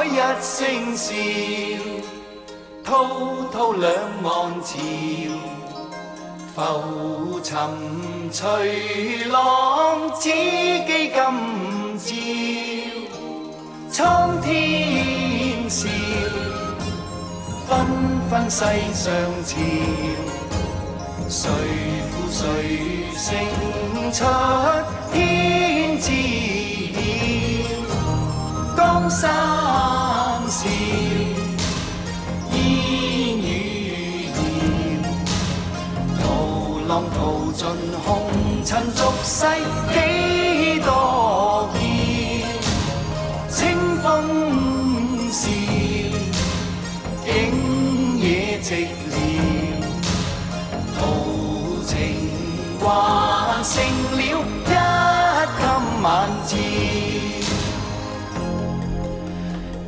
海一声笑，滔滔两岸潮，浮沉随浪，只记今朝。苍天笑，纷纷世上潮，谁负谁胜出天知晓。江山笑，烟雨遥，涛浪淘尽红尘俗世几多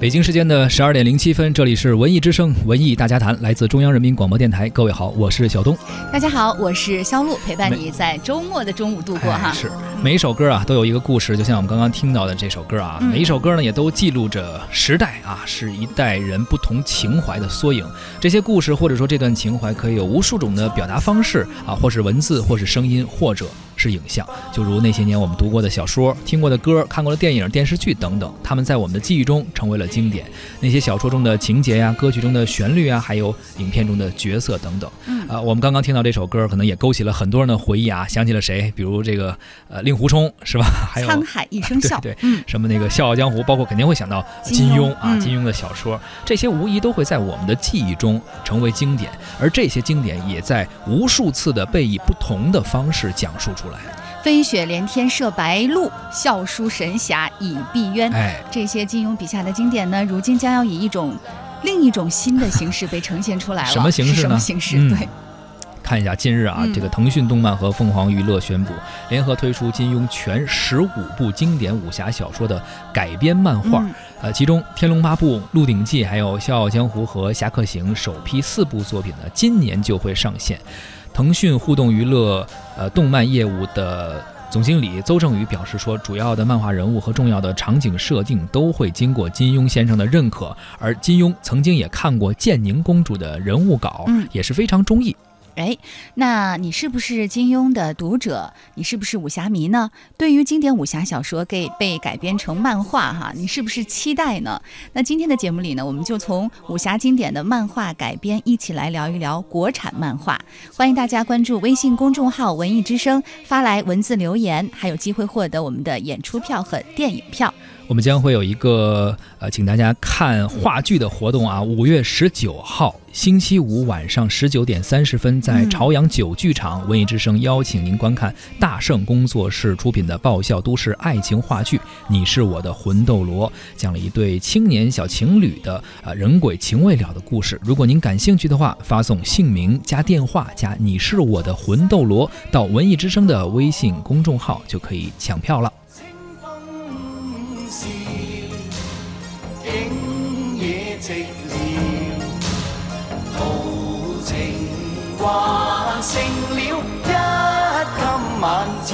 北京时间的十二点零七分，这里是文艺之声文艺大家谈，来自中央人民广播电台。各位好，我是小东。大家好，我是肖路，陪伴你在周末的中午度过哈。哎是每一首歌啊都有一个故事，就像我们刚刚听到的这首歌啊，嗯每一首歌呢也都记录着时代啊，是一代人不同情怀的缩影。这些故事或者说这段情怀，可以有无数种的表达方式啊，或是文字，或是声音，或者是影像。就如那些年我们读过的小说、听过的歌、看过的电影、电视剧等等，他们在我们的记忆中成为了经典。那些小说中的情节呀、歌曲中的旋律啊，还有影片中的角色等等。嗯啊，我们刚刚听到这首歌，可能也勾起了很多人的回忆啊，想起了谁？比如这个呃令狐冲是吧？还有沧海一声 笑，对对嗯，什么那个《笑傲江湖》，包括肯定会想到金庸啊，嗯金庸的小说，这些无疑都会在我们的记忆中成为经典，而这些经典也在无数次的被以不同的方式讲述出来。飞雪连天射白鹿，笑书神侠倚碧鸳。哎，这些金庸笔下的经典呢，如今将要以一种另一种新的形式被呈现出来了。什么形式呢什么形式？嗯对，看一下近日啊，嗯这个腾讯动漫和凤凰娱乐宣布联合推出金庸全十五部经典武侠小说的改编漫画。嗯呃，其中《天龙八部》《鹿鼎记》还有《笑傲江湖》和《侠客行》首批四部作品呢，今年就会上线。腾讯互动娱乐呃动漫业务的总经理邹正宇表示说，主要的漫画人物和重要的场景设定都会经过金庸先生的认可，而金庸曾经也看过建宁公主的人物稿，嗯也是非常中意。哎，那你是不是金庸的读者？你是不是武侠迷呢？对于经典武侠小说给被改编成漫画哈，你是不是期待呢？那今天的节目里呢，我们就从武侠经典的漫画改编一起来聊一聊国产漫画。欢迎大家关注微信公众号“文艺之声”，发来文字留言，还有机会获得我们的演出票和电影票。我们将会有一个呃，请大家看话剧的活动啊，五月十九号星期五晚上十九点三十分，在朝阳九剧场，文艺之声邀请您观看大圣工作室出品的爆笑都市爱情话剧《你是我的魂斗罗》，讲了一对青年小情侣的呃人鬼情未了的故事。如果您感兴趣的话，发送姓名加电话加“你是我的魂斗罗”到文艺之声的微信公众号，就可以抢票了。还剩了一襟晚照。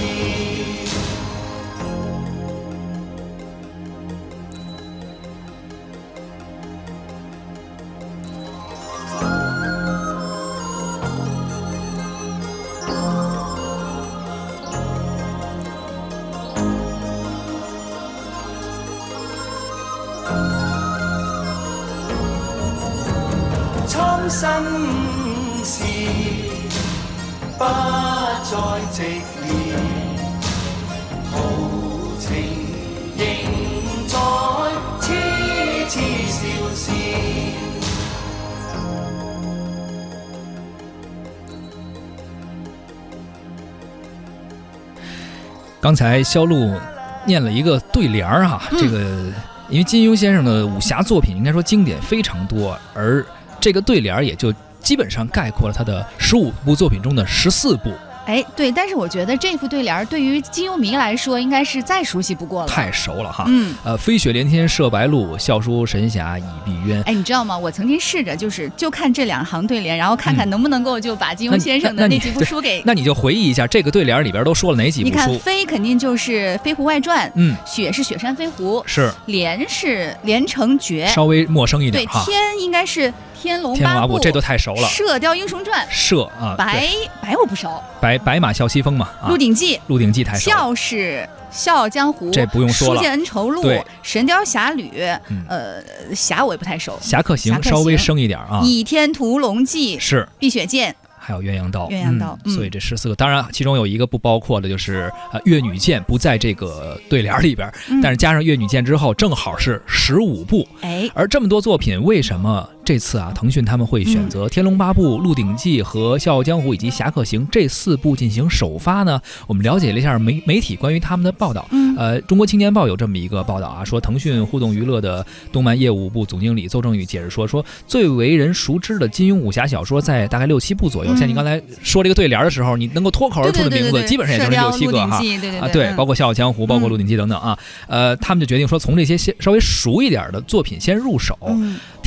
蒼生事，不再寂寥，豪情仍在痴痴笑笑。刚才肖路念了一个对联儿哈，嗯这个因为金庸先生的武侠作品应该说经典非常多，而这个对联儿也就基本上概括了他的十五部作品中的十四部。哎，对，但是我觉得这副对联对于金庸迷来说，应该是再熟悉不过了。太熟了哈。嗯，呃，飞雪连天射白鹿，笑书神侠倚碧鸳。哎，你知道吗？我曾经试着就是就看这两行对联，然后看看能不能够就把金庸先生的那几部书给。那你就回忆一下这个对联里边都说了哪几部你看，飞肯定就是《飞狐外传》，嗯，雪是雪山飞狐，是连是连城诀，稍微陌生一，点对。天应该是天龙八部，这都太熟了。射雕英雄传，射啊，白白我不熟，白白马啸西风嘛啊鹿，鼎记》鹿鼎记太熟了。笑是《笑傲江湖》，这不用说了书剑恩仇录》对《神雕侠侣》嗯呃，侠我也不太熟，侠客行稍微行生一点啊，倚天屠龙记》《是碧血剑》还有鸳鸯刀，鸳鸯刀嗯所以这十四个，当然其中有一个不包括的就是呃越女剑不在这个对联里边，嗯但是加上越女剑之后，正好是十五部。哎，而这么多作品，为什么这次啊腾讯他们会选择《天龙八部》《鹿鼎记》和《笑傲江湖》以及《侠客行》这四部进行首发呢？我们了解了一下媒媒体关于他们的报道。嗯呃，中国青年报有这么一个报道啊，说腾讯互动娱乐的动漫业务部总经理邹正宇解释说，说最为人熟知的金庸武侠小说在大概六七部左右。嗯像你刚才说这个对联的时候，你能够脱口而出的名字，基本上也就是六七个哈。啊，对，嗯包括《笑傲江湖》，包括《嗯鹿鼎记》等等啊，呃，他们就决定说，从这些先稍微熟一点的作品先入手。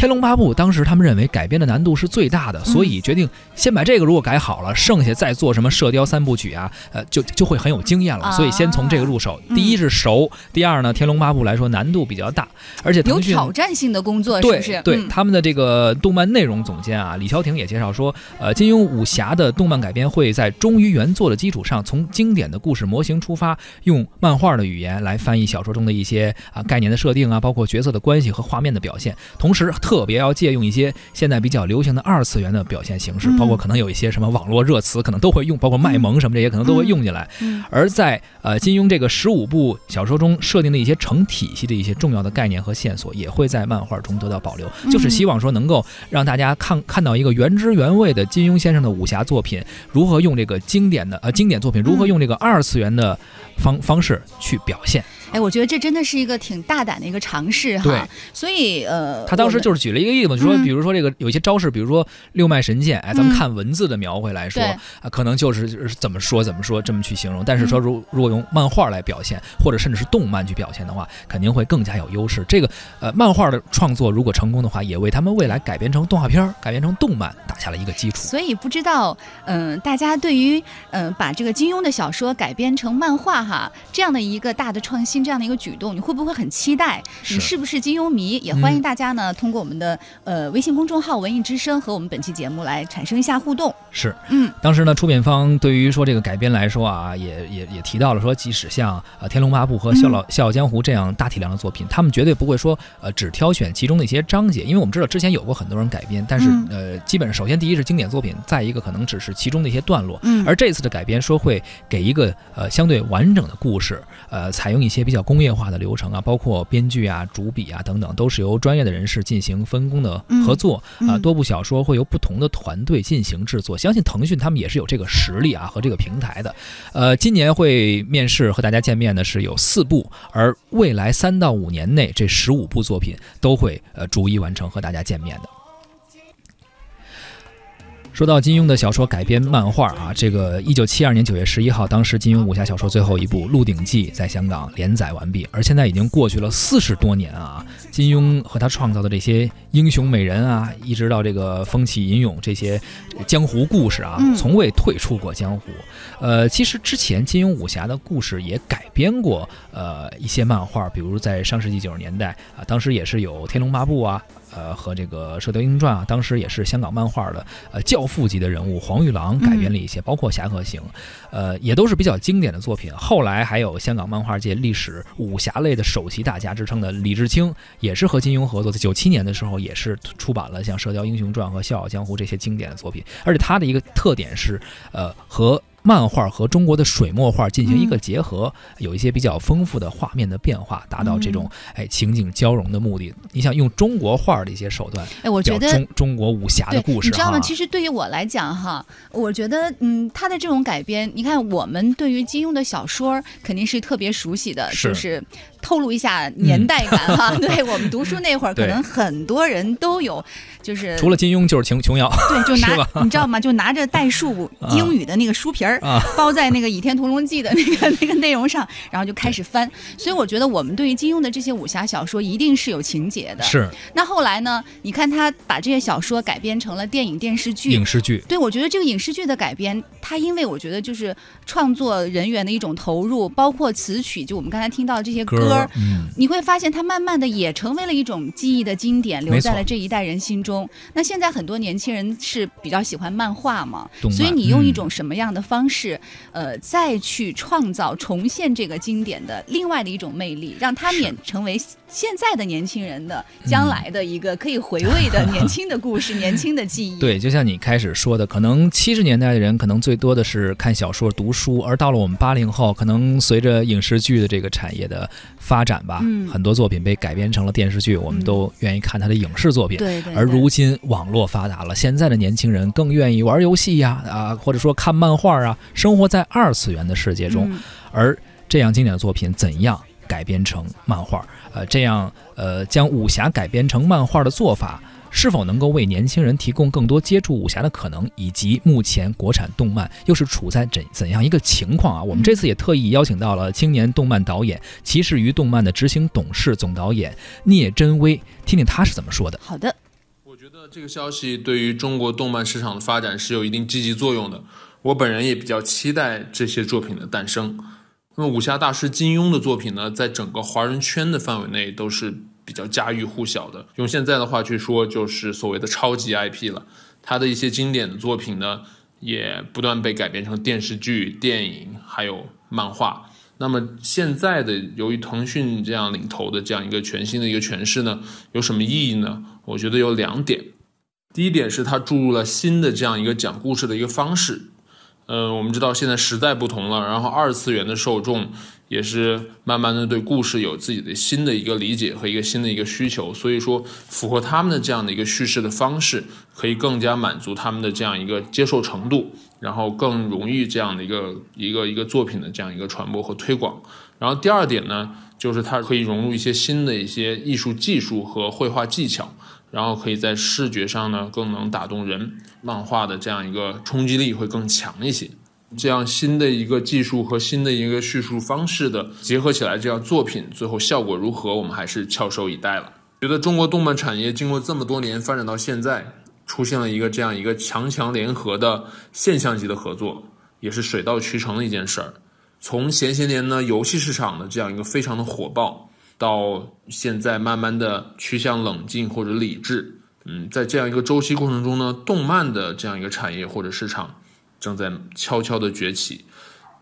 嗯天龙八部》当时他们认为改编的难度是最大的，所以决定先把这个如果改好了，剩下再做什么《射雕三部曲》啊，呃，就就会很有经验了。啊所以先从这个入手。嗯第一是熟，第二呢，《天龙八部》来说难度比较大，而且有挑战性的工作是对不是？对、嗯他们的这个动漫内容总监啊，李潇霆也介绍说，呃，金庸武侠的动漫改编会在忠于原作的基础上，从经典的故事模型出发，用漫画的语言来翻译小说中的一些啊概念的设定啊，包括角色的关系和画面的表现，同时特别要借用一些现在比较流行的二次元的表现形式，嗯。包括可能有一些什么网络热词，可能都会用，包括卖萌什么这些可能都会用进来。嗯。而在呃金庸这个十五部小说中设定的一些成体系的一些重要的概念和线索，也会在漫画中得到保留，嗯。就是希望说能够让大家看看到一个原汁原味的金庸先生的武侠作品，如何用这个经典的呃经典作品，如何嗯用这个二次元的方方式去表现。哎，我觉得这真的是一个挺大胆的一个尝试哈。对，所以呃，他当时就是举了一个例子嘛，就说嗯比如说这个有一些招式，比如说六脉神剑，哎，咱们嗯看文字的描绘来说啊，可能就是怎么说怎么说这么去形容，但是嗯说如如果用漫画来表现，或者甚至是动漫去表现的话，肯定会更加有优势。这个呃，漫画的创作如果成功的话，也为他们未来改编成动画片儿、改编成动漫打下了一个基础。所以不知道，嗯、大家对于嗯、呃把这个金庸的小说改编成漫画哈这样的一个大的创新，这样的一个举动，你会不会很期待？你是不是金庸迷？也欢迎嗯大家呢、通过我们的呃微信公众号“文艺之声”和我们本期节目来产生一下互动。是，嗯当时呢，出品方对于说这个改编来说啊，也也也提到了说，即使像呃《天龙八部》和《笑老笑傲江湖》这样大体量的作品，他们绝对不会说呃只挑选其中的一些章节，因为我们知道之前有过很多人改编，但是、嗯呃，基本上首先第一是经典作品，再一个可能只是其中的一些段落。嗯而这次的改编说会给一个呃相对完整的故事，呃，采用一些比较工业化的流程啊，包括编剧啊、主笔啊等等，都是由专业的人士进行分工的合作啊、嗯多部小说会由不同的团队进行制作，相信腾讯他们也是有这个实力啊和这个平台的。呃，今年会面试和大家见面的是有四部，而未来三到五年内这十五部作品都会呃逐一完成和大家见面的。说到金庸的小说改编漫画啊，这个一九七二年九月十一号，当时金庸武侠小说最后一部《鹿鼎记》在香港连载完毕，而现在已经过去了四十多年啊。金庸和他创造的这些英雄美人啊，一直到这个风起云涌这些江湖故事啊嗯，从未退出过江湖。呃，其实之前金庸武侠的故事也改编过呃一些漫画，比如在上世纪九十年代啊，当时也是有《天龙八部》啊。呃，和这个《射雕英雄传》啊，当时也是香港漫画的呃教父级的人物黄玉郎改编了一些，包括《侠客行》，呃，也都是比较经典的作品。后来还有香港漫画界历史武侠类的首席大家之称的李志清，也是和金庸合作，在九七年的时候也是出版了像《射雕英雄传》和《笑傲江湖》这些经典的作品。而且它的一个特点是，呃，和漫画和中国的水墨画进行一个结合，有一些比较丰富的画面的变化，达到这种哎情景交融的目的。你想用中国画的一些手段，哎，我觉得中中国武侠的，故事你知道吗？其实对于我来讲哈，我觉得嗯，他的这种改编，你看我们对于金庸的小说肯定是特别熟悉的，是就是透露一下年代感哈。对我们读书那会儿，可能很多人都有，就是除了金庸就是琼琼瑶对，就 拿你知道吗？就拿着代数啊英语的那个书皮儿，啊包在那个《倚天屠龙记》的那个 那个内容上，然后就开始翻。所以我觉得我们对于金庸的这些武侠小说一定是有情节的。是那后来呢？你看他把这些小说改编成了电影、电视剧影。视剧，对，我觉得这个影视剧的改编，它因为我觉得就是创作人员的一种投入，包括词曲，就我们刚才听到的这些歌你会发现它慢慢的也成为了一种记忆的经典，留在了这一代人心中。那现在很多年轻人是比较喜欢漫画嘛，所以你用一嗯。种什么样的方式，呃，再去创造、重现这个经典的另外的一种魅力，让它们也成为现在的年轻人的将来的一个可以回味的年轻的故事、年轻的记忆。对，就像你开始说的，可能七十年代的人可能最多的是看小说、读书，而到了我们八零后，可能随着影视剧的这个产业的发展吧，嗯很多作品被改编成了电视剧，我们都愿意看他的影视作品。对对，而如今网络发达了，现在的年轻人更愿意玩游戏呀，啊，或者说看漫画啊，生活在二次元的世界中。嗯而这样经典的作品怎样改编成漫画？呃，这样呃将武侠改编成漫画的做法，是否能够为年轻人提供更多接触武侠的可能？以及目前国产动漫又是处在怎怎样一个情况啊？我们这次也特意邀请到了青年动漫导演、骑士鱼动漫的执行董事总导演聂真威，听听他是怎么说的。好的，我觉得这个消息对于中国动漫市场的发展是有一定积极作用的。我本人也比较期待这些作品的诞生。那么，武侠大师金庸的作品呢，在整个华人圈的范围内都是比较家喻户晓的。用现在的话去说，就是所谓的超级 IP 了。他的一些经典的作品呢，也不断被改编成电视剧、电影，还有漫画。那么现在的由于腾讯这样领头的这样一个全新的一个诠释呢，有什么意义呢？我觉得有两点。第一点是它注入了新的这样一个讲故事的一个方式。呃，我们知道现在时代不同了，然后二次元的受众也是慢慢的对故事有自己的新的一个理解和一个新的一个需求，所以说符合他们的这样的一个叙事的方式，可以更加满足他们的这样一个接受程度，然后更容易这样的一个一个一个作品的这样一个传播和推广。然后第二点呢，就是它可以融入一些新的一些艺术技术和绘画技巧，然后可以在视觉上呢更能打动人，漫画的这样一个冲击力会更强一些。这样新的一个技术和新的一个叙述方式的结合起来，这样作品最后效果如何，我们还是翘首以待了。觉得中国动漫产业经过这么多年发展到现在，出现了一个这样一个强强联合的现象级的合作，也是水到渠成的一件事儿。从前些年呢，游戏市场的这样一个非常的火爆，到现在慢慢的趋向冷静或者理智，嗯，在这样一个周期过程中呢，动漫的这样一个产业或者市场正在悄悄的崛起，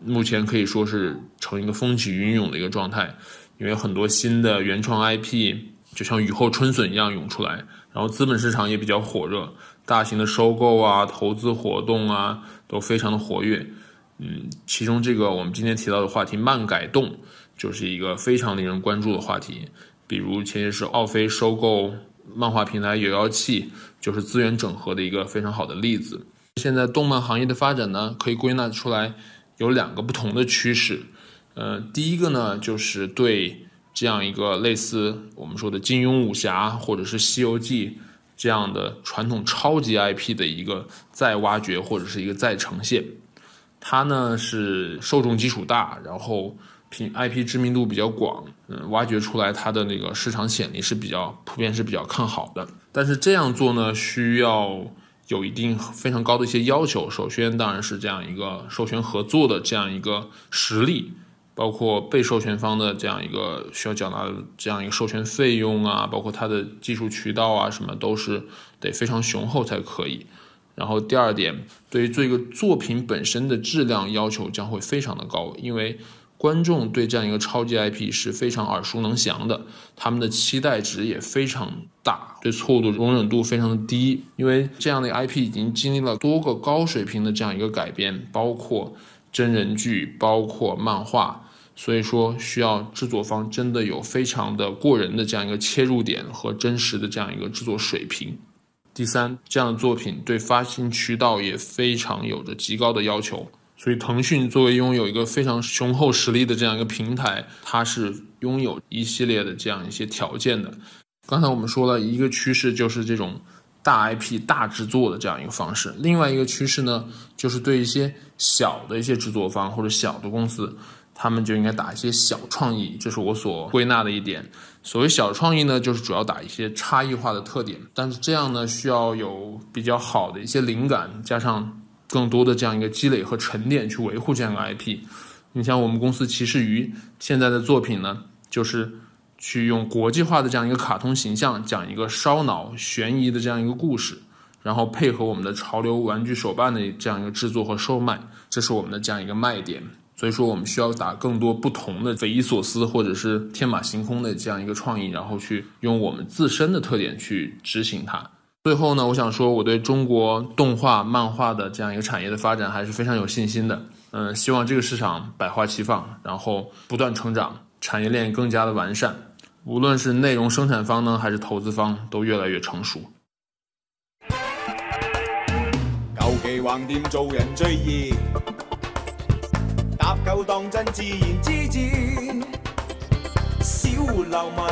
目前可以说是呈一个风起云涌的一个状态，因为很多新的原创 IP 就像雨后春笋一样涌出来，然后资本市场也比较火热，大型的收购啊、投资活动啊都非常的活跃。嗯，其中这个我们今天提到的话题“漫改动”就是一个非常令人关注的话题。比如前些时奥飞收购漫画平台有妖气，就是资源整合的一个非常好的例子。现在动漫行业的发展呢，可以归纳出来有两个不同的趋势。呃，第一个呢，就是对这样一个类似我们说的金庸武侠或者是西游记这样的传统超级 IP 的一个再挖掘或者是一个再呈现。它呢是受众基础大，然后品 IP 知名度比较广，嗯，挖掘出来它的那个市场潜力是比较普遍是比较看好的。但是这样做呢，需要有一定非常高的一些要求。首先当然是这样一个授权合作的这样一个实力，包括被授权方的这样一个需要缴纳的这样一个授权费用啊，包括它的技术渠道啊，什么都是得非常雄厚才可以。然后第二点，对于这个作品本身的质量要求将会非常的高，因为观众对这样一个超级 IP 是非常耳熟能详的，他们的期待值也非常大，对错误的容忍度非常的低，因为这样的 IP 已经经历了多个高水平的这样一个改编，包括真人剧，包括漫画。所以说，需要制作方真的有非常的过人的这样一个切入点和真实的这样一个制作水平。第三，这样的作品对发行渠道也非常有着极高的要求。所以，腾讯作为拥有一个非常雄厚实力的这样一个平台，它是拥有一系列的这样一些条件的。刚才我们说了一个趋势，就是这种大 IP 大制作的这样一个方式；另外一个趋势呢，就是对一些小的一些制作方或者小的公司，他们就应该打一些小创意，这是我所归纳的一点。所谓小创意呢，就是主要打一些差异化的特点，但是这样呢，需要有比较好的一些灵感，加上更多的这样一个积累和沉淀去维护这样一个 IP。你像我们公司骑士鱼现在的作品呢，就是去用国际化的这样一个卡通形象，讲一个烧脑悬疑的这样一个故事，然后配合我们的潮流玩具手办的这样一个制作和售卖，这是我们的这样一个卖点。所以说，我们需要打更多不同的匪夷所思或者是天马行空的这样一个创意，然后去用我们自身的特点去执行它。最后呢，我想说，我对中国动画、漫画的这样一个产业的发展还是非常有信心的。嗯，希望这个市场百花齐放，然后不断成长，产业链更加的完善。无论是内容生产方呢，还是投资方，都越来越成熟。舊期橫掂做人最易，搭夠當真自然之至。小流民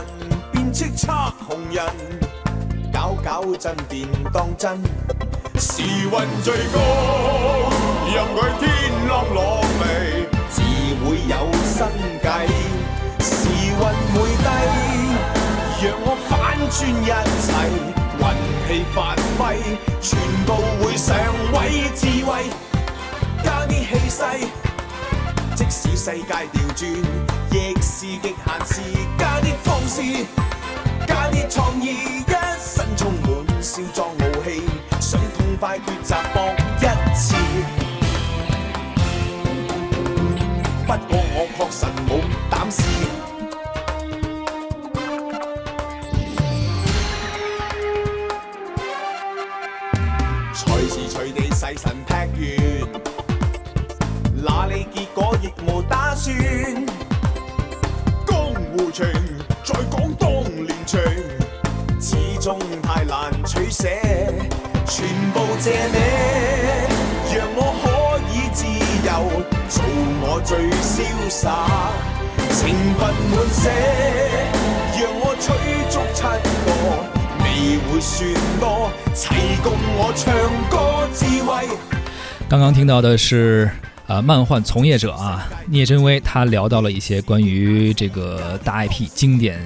變叱咤紅人，搞搞震電當真。时运最高，任佢天啷落嚟，自会有生計。時運會低，让我反转一切，運氣發揮，全部会上位智慧，加啲气势。即使世界调转，亦是极限事，加啲方式，加啲创意，少壯傲氣，想痛快抉擇搏一次。不過我確實冇膽試。隨時隨地細神劈完。那你結果亦无打算。最潇洒，情分滿瀉，讓我吹足七個，未会算多，齊共我唱歌智慧。刚刚听到的是。呃，漫画从业者啊，聂真威他聊到了一些关于这个大 IP 经典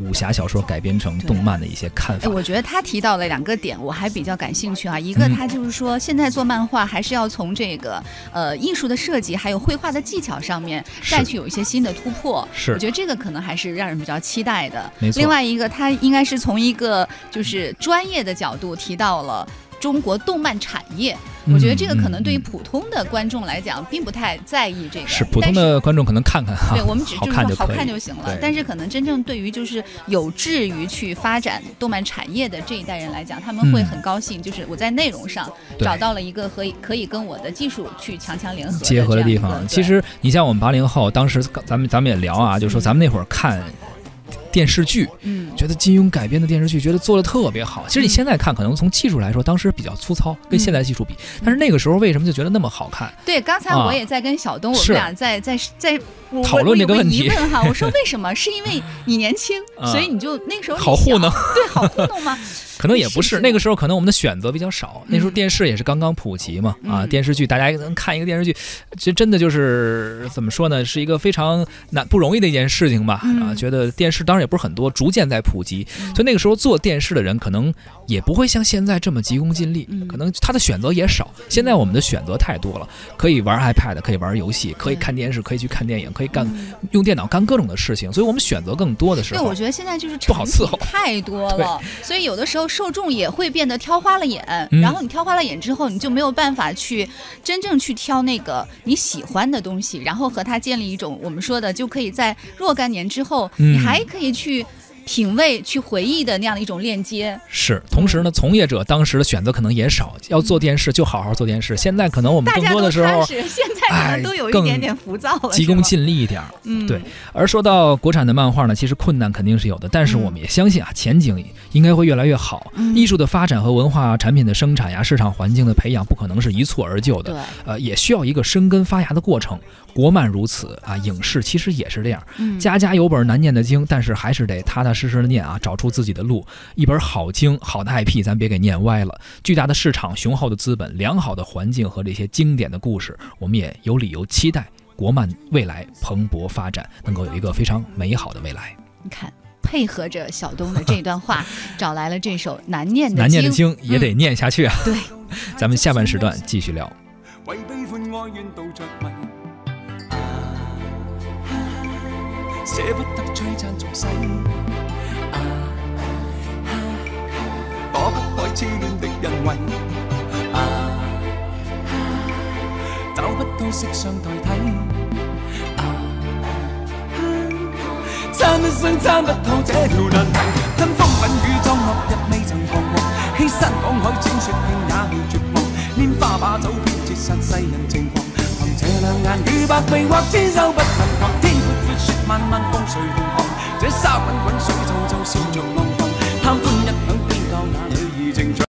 武侠小说改编成动漫的一些看法。哎，我觉得他提到了两个点，我还比较感兴趣啊。一个，他就是说，现在做漫画还是要从这个呃艺术的设计，还有绘画的技巧上面再去有一些新的突破。是，我觉得这个可能还是让人比较期待的。没错。另外一个，他应该是从一个就是专业的角度提到了。中国动漫产业，我觉得这个可能对于普通的观众来讲，并不太在意这个。是普通的观众可能看看哈，对我们只就是说好看就行了。但是可能真正对于就是有志于去发展动漫产业的这一代人来讲，他们会很高兴，就是我在内容上找到了一个可以可以跟我的技术去强强联合结合的地方。其实你像我们八零后，当时咱们咱们也聊啊，就说咱们那会儿看。电视剧，嗯，觉得金庸改编的电视剧，觉得做的特别好。其实你现在看，可能从技术来说，当时比较粗糙，跟现在技术比。但是那个时候为什么就觉得那么好看？对，刚才我也在跟小东，我们俩在在在 讨论这个问题。问哈，我说 为什么？是因为你年轻，所以你就那个时候好糊弄，对，好糊弄吗？可能也不是，那个时候可能我们的选择比较少。那时候电视也是刚刚普及嘛，啊，电视剧大家能看一个电视剧，其实真的就是怎么说呢，是一个非常难不容易的一件事情吧。啊，觉得电视当然也不是很多，逐渐在普及，所以那个时候做电视的人可能也不会像现在这么急功近利，可能他的选择也少。现在我们的选择太多了，可以玩 iPad，可以玩游戏，可以看电视，可以去看电影，可以干用电脑干各种的事情，所以我们选择更多的时候，对，我觉得现在就是不好伺候太多了，所以有的时候。受众也会变得挑花了眼，嗯、然后你挑花了眼之后，你就没有办法去真正去挑那个你喜欢的东西，然后和他建立一种我们说的，就可以在若干年之后，嗯、你还可以去。品味、去回忆的那样的一种链接是，同时呢，从业者当时的选择可能也少，要做电视就好好做电视。现在可能我们更多的时候，现在可能都有一点点浮躁了，急功，近利一点儿。嗯，对而说到国产的漫画呢，其实困难肯定是有的，但是嗯我们也相信啊，前景应该会越来越好。嗯艺术的发展和文化产品的生产呀，市场环境的培养，不可能是一蹴而就的。呃，也需要一个生根发芽的过程。国漫如此啊，影视其实也是这样，嗯，家家有本难念的经，但是还是得踏踏实实的念啊，找出自己的路。一本好经，好的 IP，咱别给念歪了。巨大的市场、雄厚的资本、良好的环境和这些经典的故事，我们也有理由期待国漫未来蓬勃发展，能够有一个非常美好的未来。你看。配合着小东的这段话，找来了这首难念的难念的经。也得念下去啊。对，咱们下半时段 继续聊。為悲歡哀怨道着迷，舍不得璀璨俗世，躲不开痴恋的人為，找不到色相代替。啊，参一生參不透這條難題，吞風品雨中落日未曾彷徨，欺山赶海踐雪徑也未绝望，拈花把酒偏折煞世人情狂，凭这两眼与百臂或千手不能防，天闊闊慢慢风水远航。这沙滚滚水皱皱，笑着浪荡，贪欢一晌，偏教那女儿情长。